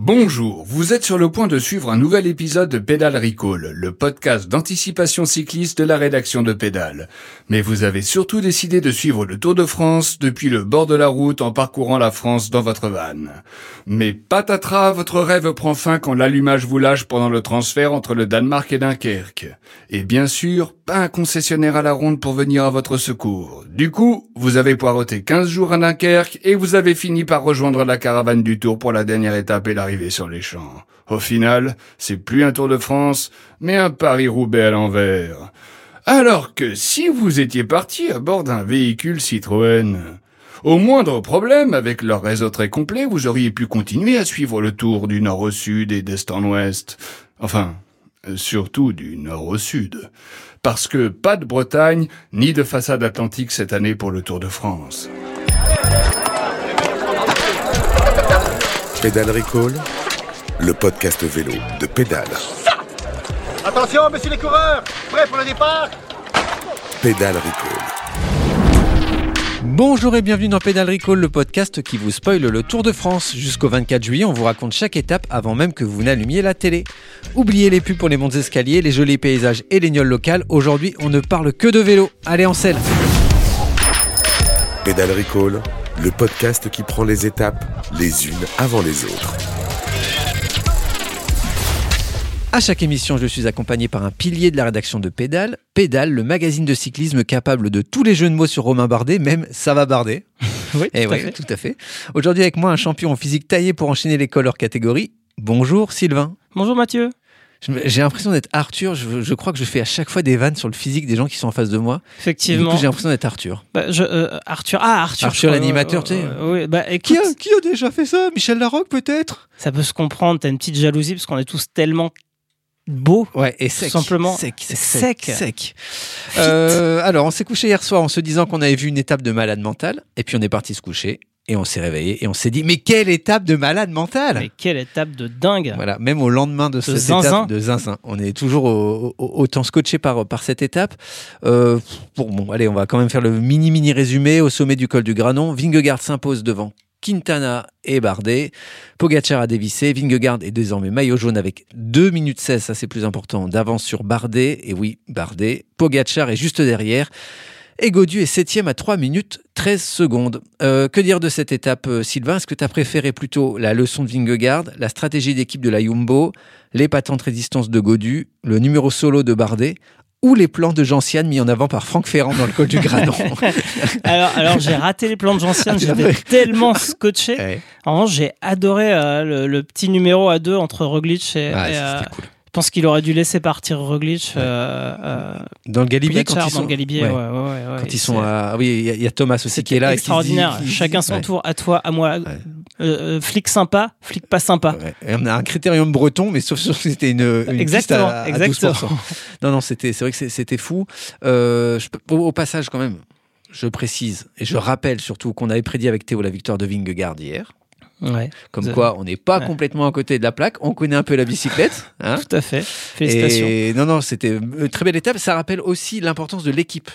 Bonjour, vous êtes sur le point de suivre un nouvel épisode de Pédale Recall, le podcast d'anticipation cycliste de la rédaction de Pédale. Mais vous avez surtout décidé de suivre le Tour de France depuis le bord de la route en parcourant la France dans votre van. Mais patatras, votre rêve prend fin quand l'allumage vous lâche pendant le transfert entre le Danemark et Dunkerque. Et bien sûr, pas un concessionnaire à la ronde pour venir à votre secours. Du coup, vous avez poireauté 15 jours à Dunkerque et vous avez fini par rejoindre la caravane du Tour pour la dernière étape et la sur les champs. Au final, c'est plus un Tour de France, mais un Paris-Roubaix à l'envers. Alors que si vous étiez parti à bord d'un véhicule Citroën, au moindre problème, avec leur réseau très complet, vous auriez pu continuer à suivre le tour du nord au sud et d'est en ouest. Enfin, surtout du nord au sud. Parce que pas de Bretagne, ni de façade atlantique cette année pour le Tour de France. Pédale Recall, le podcast vélo de Pédale. Attention, messieurs les coureurs, prêts pour le départ? Pédale Recall. Bonjour et bienvenue dans Pédale Recall, le podcast qui vous spoile le Tour de France. Jusqu'au 24 juillet, on vous raconte chaque étape avant même que vous n'allumiez la télé. Oubliez les pubs pour les monts escaliers, les jolis paysages et les gnolles locales. Aujourd'hui, on ne parle que de vélo. Allez en selle Pédale Recall, le podcast qui prend les étapes les unes avant les autres. À chaque émission, je suis accompagné par un pilier de la rédaction de Pédale. Pédale, le magazine de cyclisme capable de tous les jeux de mots sur Romain Bardet, même ça va Bardet. Oui, Et tout, à fait. tout à fait. Aujourd'hui avec moi, un champion en physique taillé pour enchaîner les cols hors catégorie. Bonjour Sylvain. Bonjour Mathieu. J'ai l'impression d'être Arthur. Je, je crois que je fais à chaque fois des vannes sur le physique des gens qui sont en face de moi. Et du coup, Effectivement. j'ai l'impression d'être Arthur. Bah, je- euh, Arthur. Ah, Arthur. Arthur, l'animateur, euh, tu sais. euh, oui, bah Qui écoute, a, qui a déjà fait ça? Michel Larocque peut-être? Ça peut se comprendre. T'as une petite jalousie parce qu'on est tous tellement beaux. Ouais, et sec. simplement Sec, sec, sec. sec. sec. Euh, alors, on s'est couché hier soir en se disant qu'on avait vu une étape de malade mental. Et puis, on est parti se coucher. Et on s'est réveillé. Et on s'est dit, mais quelle étape de malade mental Mais quelle étape de dingue. Voilà, même au lendemain de, cette zinzin. étape de zinzin, on est toujours au- au- autant scotché par, par cette étape. Euh, bon, bon, allez, on va quand même faire le mini mini résumé au sommet du col du Granon. Vingegaard s'impose devant Quintana et Bardet. Pogacar a dévissé. Vingegaard est désormais maillot jaune avec 2 minutes 16, ça c'est plus important, d'avance sur Bardet. Et oui, Bardet. Pogacar est juste derrière. Et Godu est septième à 3 minutes 13 secondes. Euh, que dire de cette étape, euh, Sylvain? Est-ce que tu as préféré plutôt la leçon de Vingegaard, la stratégie d'équipe de la Jumbo, l'épatante résistance de Godu, le numéro solo de Bardet ou les plans de Gentiane mis en avant par Franck Ferrand dans le col du Granon Alors, alors j'ai raté les plans de Gentiane. Ah, J'étais tellement scotché. Ouais, En revanche, j'ai adoré euh, le, le petit numéro à deux entre Roglic et. ouais, euh, cool. Je pense qu'il aurait dû laisser partir Roglic. euh, euh, Dans le Galibier, quand ils dans sont, le Galibier. ouais, Ouais, quand ils sont à... oui, il y a- il y, a Thomas aussi qui est là. et qui se dit- extraordinaire. qui- Chacun son tour. À toi, à moi. Euh, flic sympa, flic pas sympa. On a un critérium breton, mais sauf que c'était une, une Exactement, piste à, à exactement. 12%. Non, non, c'était, c'est vrai que c'était fou. Euh, je peux- au, au passage, quand même, je précise et je rappelle surtout qu'on avait prédit avec Théo la victoire de Vingegaard hier. Ouais, Comme quoi, on n'est pas Ouais. complètement à côté de la plaque. On connaît un peu la bicyclette. hein. tout à fait. Félicitations. Et non, non, c'était une très belle étape. Ça rappelle aussi l'importance de l'équipe.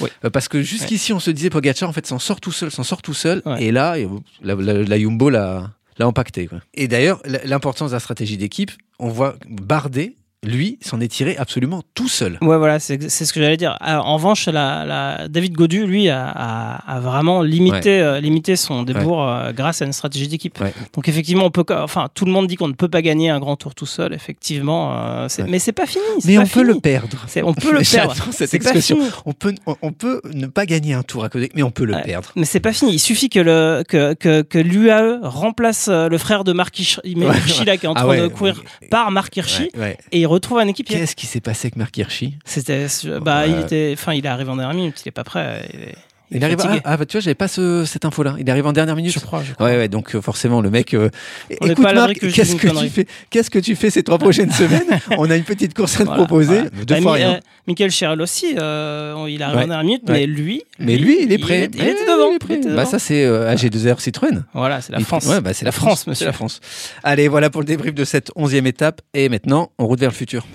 Oui. Euh, Parce que jusqu'ici, on se disait Pogacar, en fait, s'en sort tout seul, s'en sort tout seul. Et là, la, la, la Jumbo l'a l'a empaqueté. quoi. Et d'ailleurs, l'importance de la stratégie d'équipe, on voit Bardet, lui, s'en est tiré absolument tout seul. Ouais, voilà, c'est ce que j'allais dire. Ah, En revanche, la, la- David Godu, lui, a, a- a vraiment limité, euh, limité son débours euh, grâce à une stratégie d'équipe. Ouais. Donc effectivement, on peut, enfin, tout le monde dit qu'on ne peut pas gagner un grand tour tout seul. Effectivement, euh, mais c'est pas fini. Mais on peut le perdre. On peut le perdre. Cette expression. On peut, on, on peut ne pas gagner un tour à côté, mais on peut le perdre. Mais c'est pas fini. Il suffit que le que, que, que l'UAE remplace euh, le frère de Marc Hirschi, qui est en Ah train ouais, de courir par Marc Hirschi et retrouve un équipier. Qu'est-ce qui s'est passé avec Marc Hirschi? C'était, bah, il était, enfin, il est arrivé en dernière minute. Il est pas prêt. Il est, il est Il arrive. Ah, ah, bah, tu vois, j'avais pas ce- cette info-là. Il arrive en dernière minute. je crois. Je crois. Ouais, ouais, donc euh, forcément, le mec. euh, Écoute, Marc, qu'est-ce que tu fais Qu'est-ce que tu fais ces trois prochaines semaines? On a une petite course à te Voilà, proposer. voilà. Deux Bah, fois rien. euh, Michael aussi, euh, il arrive en dernière minute, mais lui, Mais lui, il est prêt. il Ouais, était devant. il est prêt. il était Bah, ça, c'est euh, AG2R Citroën. voilà, c'est la Il- France. Ouais, bah, c'est la France, monsieur. La France. Allez, voilà pour le débrief de cette onzième étape. Et maintenant, on route vers le futur.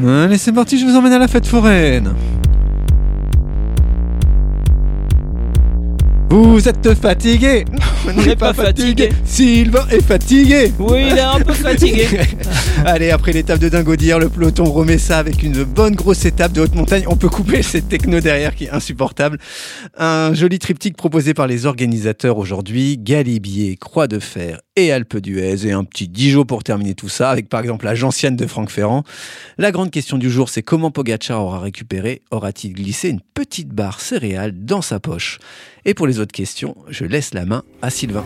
Euh, Allez, c'est parti, je vous emmène à la fête foraine. Vous êtes fatigué on n'est pas fatigué. Sylvain est fatigué Oui, il est un peu fatigué. Allez, après l'étape de Dingaudière, le peloton remet ça avec une bonne grosse étape de haute montagne. On peut couper cette techno derrière qui est insupportable. Un joli triptyque proposé par les organisateurs aujourd'hui. Galibier, Croix de Fer et Alpe d'Huez. Et un petit Dijon pour terminer tout ça, avec par exemple la gentiane de Franck Ferrand. La grande question du jour, c'est comment Pogacar aura récupéré Aura-t-il glissé une petite barre céréale dans sa poche? Et pour les autres questions, je laisse la main à Sylvain.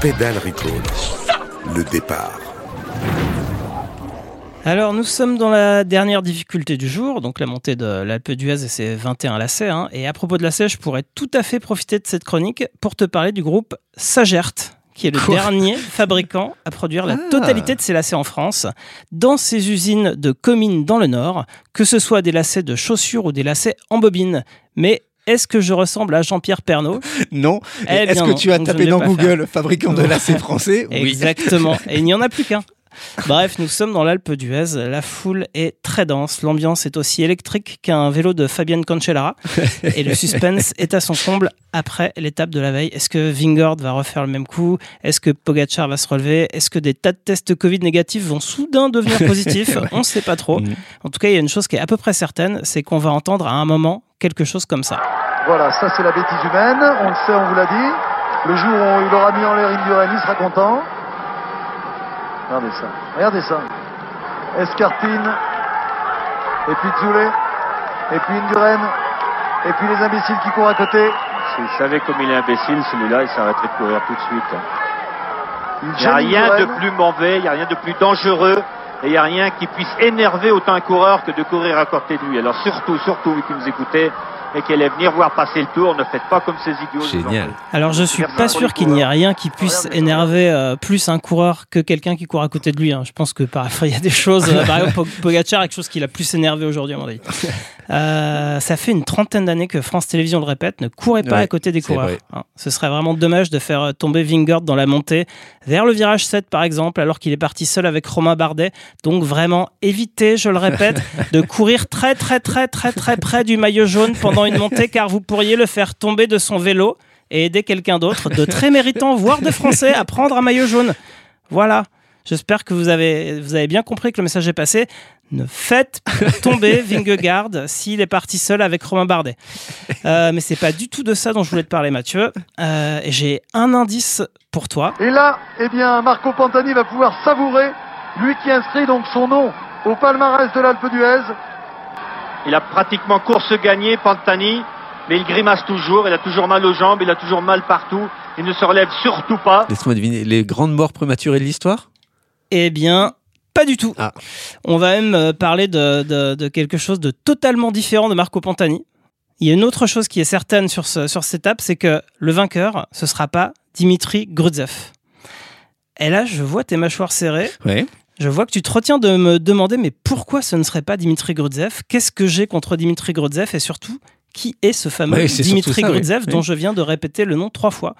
Pédale Recall. Le départ. Alors, nous sommes dans la dernière difficulté du jour, donc la montée de l'Alpe d'Huez et ses 21 lacets. hein. Et à propos de lacets, je pourrais tout à fait profiter de cette chronique pour te parler du groupe Sagert, qui est le Quoi dernier fabricant à produire la Ah. totalité de ses lacets en France, dans ses usines de Comines dans le Nord, que ce soit des lacets de chaussures ou des lacets en bobine. Mais est-ce que je ressemble à Jean-Pierre Pernaud Non. Eh Est-ce que non, tu as tapé dans Google fabricant de lacets français Exactement. Et il n'y en a plus qu'un. Bref, nous sommes dans l'Alpe d'Huez. La foule est très dense. L'ambiance est aussi électrique qu'un vélo de Fabienne Cancellara. Et le suspense est à son comble après l'étape de la veille. Est-ce que Vingord va refaire le même coup? Est-ce que Pogacar va se relever? Est-ce que des tas de tests Covid négatifs vont soudain devenir positifs? On ne sait pas trop. Mhm. En tout cas, il y a une chose qui est à peu près certaine, c'est qu'on va entendre à un moment quelque chose comme ça. Voilà, ça c'est la bêtise humaine, on le sait, on vous l'a dit. Le jour où il aura mis en l'air Indurain, il sera content. Regardez ça, regardez ça. Escarpine, et puis Zoulet, et puis Indurain, et puis les imbéciles qui courent à côté. S'il savait comme il est imbécile, celui-là, il s'arrêterait de courir tout de suite. Il n'y a rien de plus mauvais, il n'y a rien de plus dangereux, et il n'y a rien qui puisse énerver autant un coureur que de courir à côté de lui. Alors surtout, surtout, vous qui nous écoutez, et qui allez venir voir passer le tour, ne faites pas comme ces idiots. Génial. Alors je suis pas sûr qu'il n'y ait rien qui puisse énerver euh, plus un coureur que quelqu'un qui court à côté de lui. hein. Je pense que parfois il y a des choses, euh, par exemple Pog- Pogacar, quelque chose qui l'a plus énervé aujourd'hui à mon avis. Euh, ça fait une trentaine d'années que France Télévisions le répète, ne courez pas Ouais, à côté des coureurs. vrai. hein. Ce serait vraiment dommage de faire euh, tomber Vingord dans la montée vers le virage 7 par exemple, alors qu'il est parti seul avec Romain Bardet. Donc vraiment évitez, je le répète, de courir très très très très très près du maillot jaune une montée car vous pourriez le faire tomber de son vélo et aider quelqu'un d'autre de très méritant, voire de français, à prendre un maillot jaune. Voilà. J'espère que vous avez, vous avez bien compris que le message est passé. Ne faites tomber Vingegaard s'il est parti seul avec Romain Bardet. Euh, mais c'est pas du tout de ça dont je voulais te parler, Mathieu. Euh, J'ai un indice pour toi. Et là, eh bien, Marco Pantani va pouvoir savourer, lui qui inscrit donc son nom au palmarès de l'Alpe d'Huez. Il a pratiquement course gagnée, Pantani, mais il grimace toujours, il a toujours mal aux jambes, il a toujours mal partout, il ne se relève surtout pas. Laisse-moi deviner, les grandes morts prématurées de l'histoire? Eh bien, pas du tout. Ah. On va même euh, parler de, de- de quelque chose de totalement différent de Marco Pantani. Il y a une autre chose qui est certaine sur, ce- sur cette étape, c'est que le vainqueur, ce sera pas Dimitri Grudzev. Et là, je vois tes mâchoires serrées. Ouais. Je vois que tu te retiens de me demander, mais pourquoi ce ne serait pas Dimitri Grudzev Qu'est-ce que j'ai contre Dimitri Grudzev Et surtout, qui est ce fameux Dimitri. Grudzev Oui. dont je viens de répéter le nom trois fois?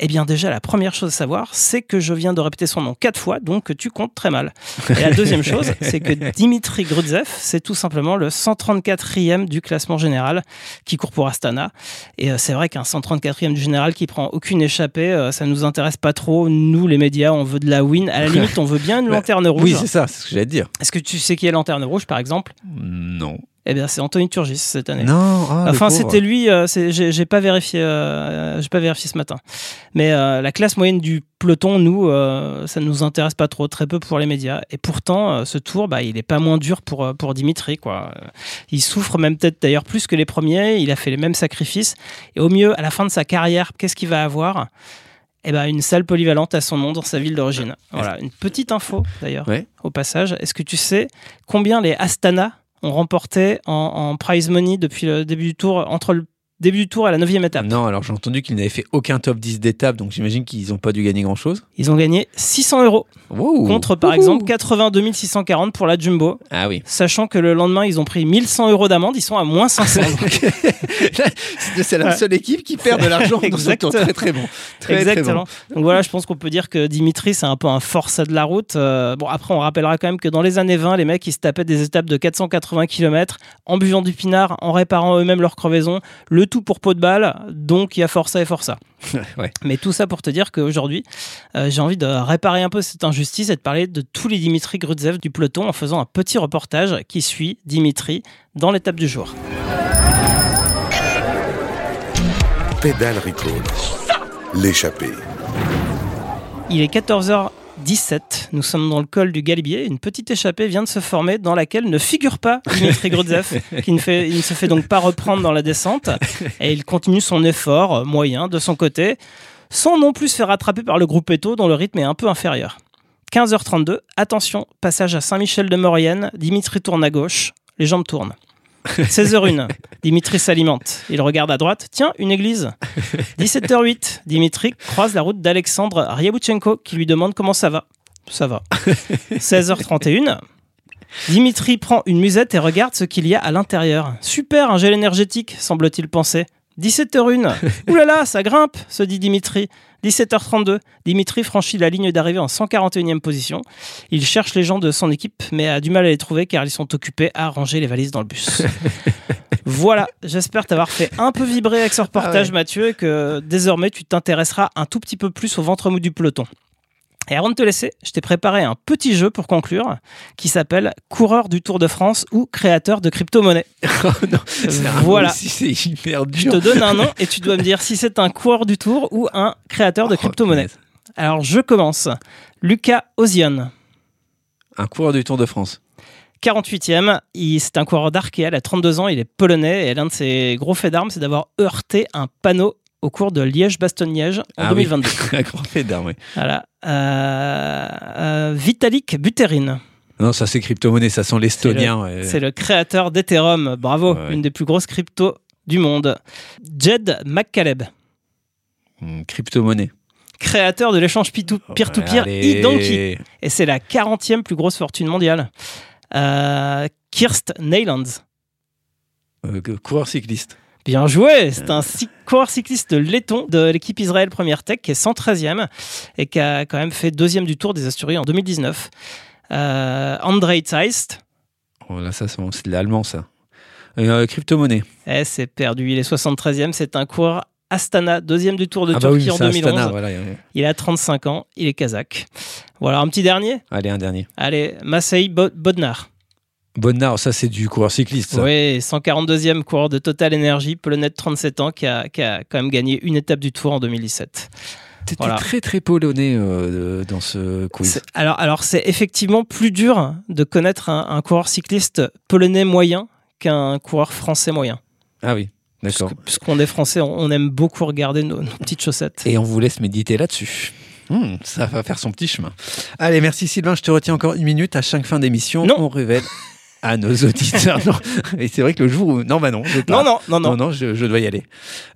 Eh bien déjà, la première chose à savoir, c'est que je viens de répéter son nom quatre fois, donc que tu comptes très mal. Et la deuxième chose, c'est que Dimitri Grudzev, c'est tout simplement le 134e du classement général qui court pour Astana. Et euh, c'est vrai qu'un 134e du général qui prend aucune échappée, euh, ça nous intéresse pas trop. Nous, les médias, on veut de la win. À la limite, on veut bien une Bah, lanterne rouge. Oui, c'est ça, c'est ce que j'allais dire. Est-ce que tu sais qui est lanterne rouge, par exemple? Non. Eh bien, c'est Anthony Turgis cette année. Non, ah, Enfin, c'était lui. euh, j'ai pas vérifié. euh, j'ai pas vérifié ce matin. Mais euh, la classe moyenne du peloton, nous, euh, ça nous intéresse pas trop, très peu pour les médias. Et pourtant, ce tour, bah, il est pas moins dur pour pour Dimitri, quoi. Il souffre même peut-être d'ailleurs plus que les premiers. Il a fait les mêmes sacrifices. Et au mieux, à la fin de sa carrière, qu'est-ce qu'il va avoir? Eh ben, une salle polyvalente à son nom dans sa ville d'origine. Voilà, une petite info d'ailleurs, Ouais. au passage. Est-ce que tu sais combien les Astana ont remporté en, en prize money depuis le début du tour entre le début du tour à la 9 étape. Non, alors j'ai entendu qu'ils n'avaient fait aucun top 10 d'étape, donc j'imagine qu'ils n'ont pas dû gagner grand-chose. Ils ont gagné 600 euros Wow. contre par Ouhou. exemple 82 640 pour la Jumbo, Ah oui. sachant que le lendemain ils ont pris 1100 euros d'amende, ils sont à moins 500. C'est la seule équipe qui perd de l'argent dans ce tour. Exactement. Très très bon. Très, très Exactement. Donc voilà, je pense qu'on peut dire que Dimitri, c'est un peu un forçat de la route. Euh, bon, après, on rappellera quand même que dans les années 20, les mecs, ils se tapaient des étapes de 480 km en buvant du pinard, en réparant eux-mêmes leurs crevaisons, le tout pour pot de balle. Donc, il y a forçat et. Ouais. Mais tout ça pour te dire qu'aujourd'hui, euh, j'ai envie de réparer un peu cette injustice et de parler de tous les Dimitri Grudzev du peloton en faisant un petit reportage qui suit Dimitri dans l'étape du jour. Pédale Recall. L'échappée. Il est 14h17. Nous sommes dans le col du Galibier. Une petite échappée vient de se former dans laquelle ne figure pas Dimitri Grudzev, qui ne, fait, il ne se fait donc pas reprendre dans la descente. Et il continue son effort moyen de son côté, sans non plus se faire rattraper par le groupe Eto, dont le rythme est un peu inférieur. 15h32, attention, passage à Saint-Michel de Maurienne. Dimitri tourne à gauche, les jambes tournent. 16h01, Dimitri s'alimente. Il regarde à droite, tiens, une église. 17h08, Dimitri croise la route d'Alexandre Ryabouchenko qui lui demande comment ça va. Ça va. 16h31, Dimitri prend une musette et regarde ce qu'il y a à l'intérieur. Super, un gel énergétique, semble-t-il penser. 17h01, oulala, ça grimpe, se dit Dimitri. 17h32, Dimitri franchit la ligne d'arrivée en 141e position. Il cherche les gens de son équipe, mais a du mal à les trouver car ils sont occupés à ranger les valises dans le bus. voilà, j'espère t'avoir fait un peu vibrer avec ce reportage, Ah ouais. Mathieu, et que désormais tu t'intéresseras un tout petit peu plus au ventre mou du peloton. Et avant de te laisser, je t'ai préparé un petit jeu pour conclure qui s'appelle Coureur du Tour de France ou créateur de crypto-monnaie. Oh un Voilà. c'est hyper Je dur. te donne un nom et tu dois me dire si c'est un coureur du Tour ou un créateur de Oh, crypto-monnaie. Alors je commence. Lucas Ozian, Un coureur du Tour de France. 48e. Il- C'est un coureur d'Arkea, il a 32 ans, il est polonais et l'un de ses gros faits d'armes, c'est d'avoir heurté un panneau au cours de Liège-Bastogne-Liège en Ah oui. 2022. Un grand fait d'armes, oui. Voilà. Euh, euh, Vitalik Buterin. Non, ça c'est crypto-monnaie, ça sent l'estonien. C'est le créateur d'Ethereum. Bravo, Ouais. une des plus grosses cryptos du monde. Jed McCaleb, Hum, Crypto-monnaie. créateur de l'échange peer-to-peer Allez. e-Donkey. Et c'est la 40e plus grosse fortune mondiale. Euh, Kirst Neylands. Coureur cycliste. Bien joué C'est un cy- coureur cycliste laiton de l'équipe Israël Première Tech qui est 113e et qui a quand même fait deuxième du Tour des Asturies en 2019. Euh, Andrei Zeist, Oh, là, ça, c'est bon, l'allemand, ça. Euh, crypto-monnaie. Eh, c'est perdu. Il est 73e. C'est un coureur Astana, deuxième du Tour de Ah bah Turquie oui, en c'est 2011. Astana, voilà. euh, Il a 35 ans. Il est kazakh. Voilà, un petit dernier? Allez, un dernier. Allez, Masei Bo- Bodnar. Bonnard, ça c'est du coureur cycliste. Ça. Oui, 142e coureur de Total Energy, polonais de 37 ans, qui a, qui a quand même gagné une étape du Tour en 2017. T'étais Voilà. très très polonais euh, dans ce quiz. Alors, alors c'est effectivement plus dur de connaître un, un coureur cycliste polonais moyen qu'un coureur français moyen. Ah oui, d'accord. Puisqu'on est français, on, aime beaucoup regarder nos, nos petites chaussettes. Et on vous laisse méditer là-dessus. Hmm, ça va faire son petit chemin. Allez, merci Sylvain. Je te retiens encore une minute. À chaque fin d'émission, on révèle à nos auditeurs. non. Et c'est vrai que le jour où. Non, bah non. Non, non, non, non. Non, non, je, je dois y aller.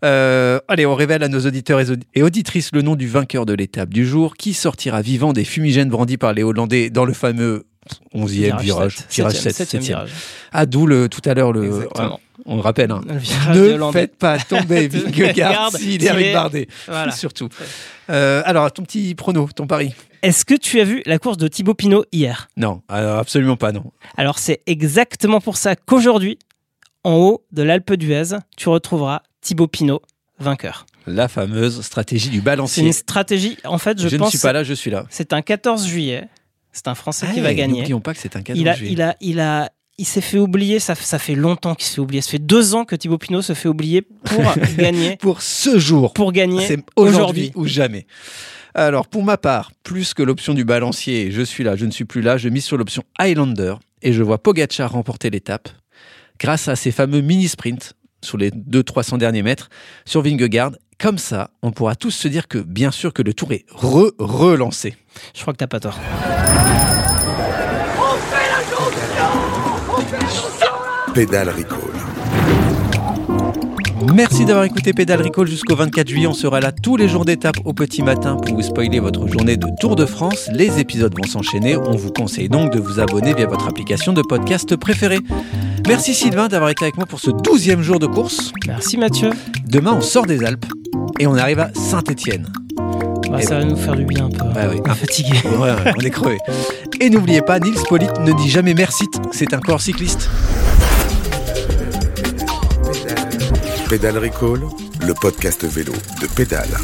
Euh, allez, on révèle à nos auditeurs et audi- et auditrices le nom du vainqueur de l'étape du jour, qui sortira vivant des fumigènes brandis par les Hollandais dans le fameux 11e virage, sept, virage septième, 7, septième 7e. virage. Ah, d'où le, tout à l'heure, le, Exactement. ah, on le rappelle, hein. Le ne faites pas tomber Vingegaard s'il est- Bardet, Voilà. surtout. Euh, alors, ton petit prono, ton pari Est-ce que tu as vu la course de Thibaut Pinot hier? Non, alors, absolument pas, non. Alors c'est exactement pour ça qu'aujourd'hui, en haut de l'Alpe d'Huez, tu retrouveras Thibaut Pinot vainqueur. La fameuse stratégie du C'est balancier. une stratégie, en fait, je, Je, ne pense, suis pas là, je suis là. c'est un 14 juillet, c'est un Français qui va gagner. N'oublions pas que c'est un cadeau. Il a, il a, il a, il s'est fait oublier. Ça, ça fait longtemps qu'il s'est oublier. Ça fait deux ans que Thibaut Pinot se fait oublier pour gagner, Pour ce jour, pour gagner c'est aujourd'hui. aujourd'hui ou jamais. Alors, pour ma part, plus que l'option du balancier, je suis là, je ne suis plus là, je mise sur l'option Highlander et je vois Pogacar remporter l'étape grâce à ses fameux mini-sprints sur les 200-300 derniers mètres sur Vingegaard. Comme ça, on pourra tous se dire que, bien sûr, que le tour est re-relancé. Je crois que t'as pas tort. Pédale Recall. Merci d'avoir écouté Pédale Recall jusqu'au 24 juillet. On sera là tous les jours d'étape au petit matin pour vous spoiler votre journée de Tour de France. Les épisodes vont s'enchaîner. On vous conseille donc de vous abonner via votre application de podcast préférée. Merci Sylvain d'avoir été avec moi pour ce 12e jour de course. Merci Mathieu. Demain, on sort des Alpes et on arrive à Saint-Étienne. Bah, Eh ça va nous faire du bien un peu. Oui. On est fatigué. Ouais, ouais, on est crevé. Et n'oubliez pas, Nils Polit ne dit jamais merci, c'est un corps cycliste. Pédale Recall, le podcast vélo de Pédale.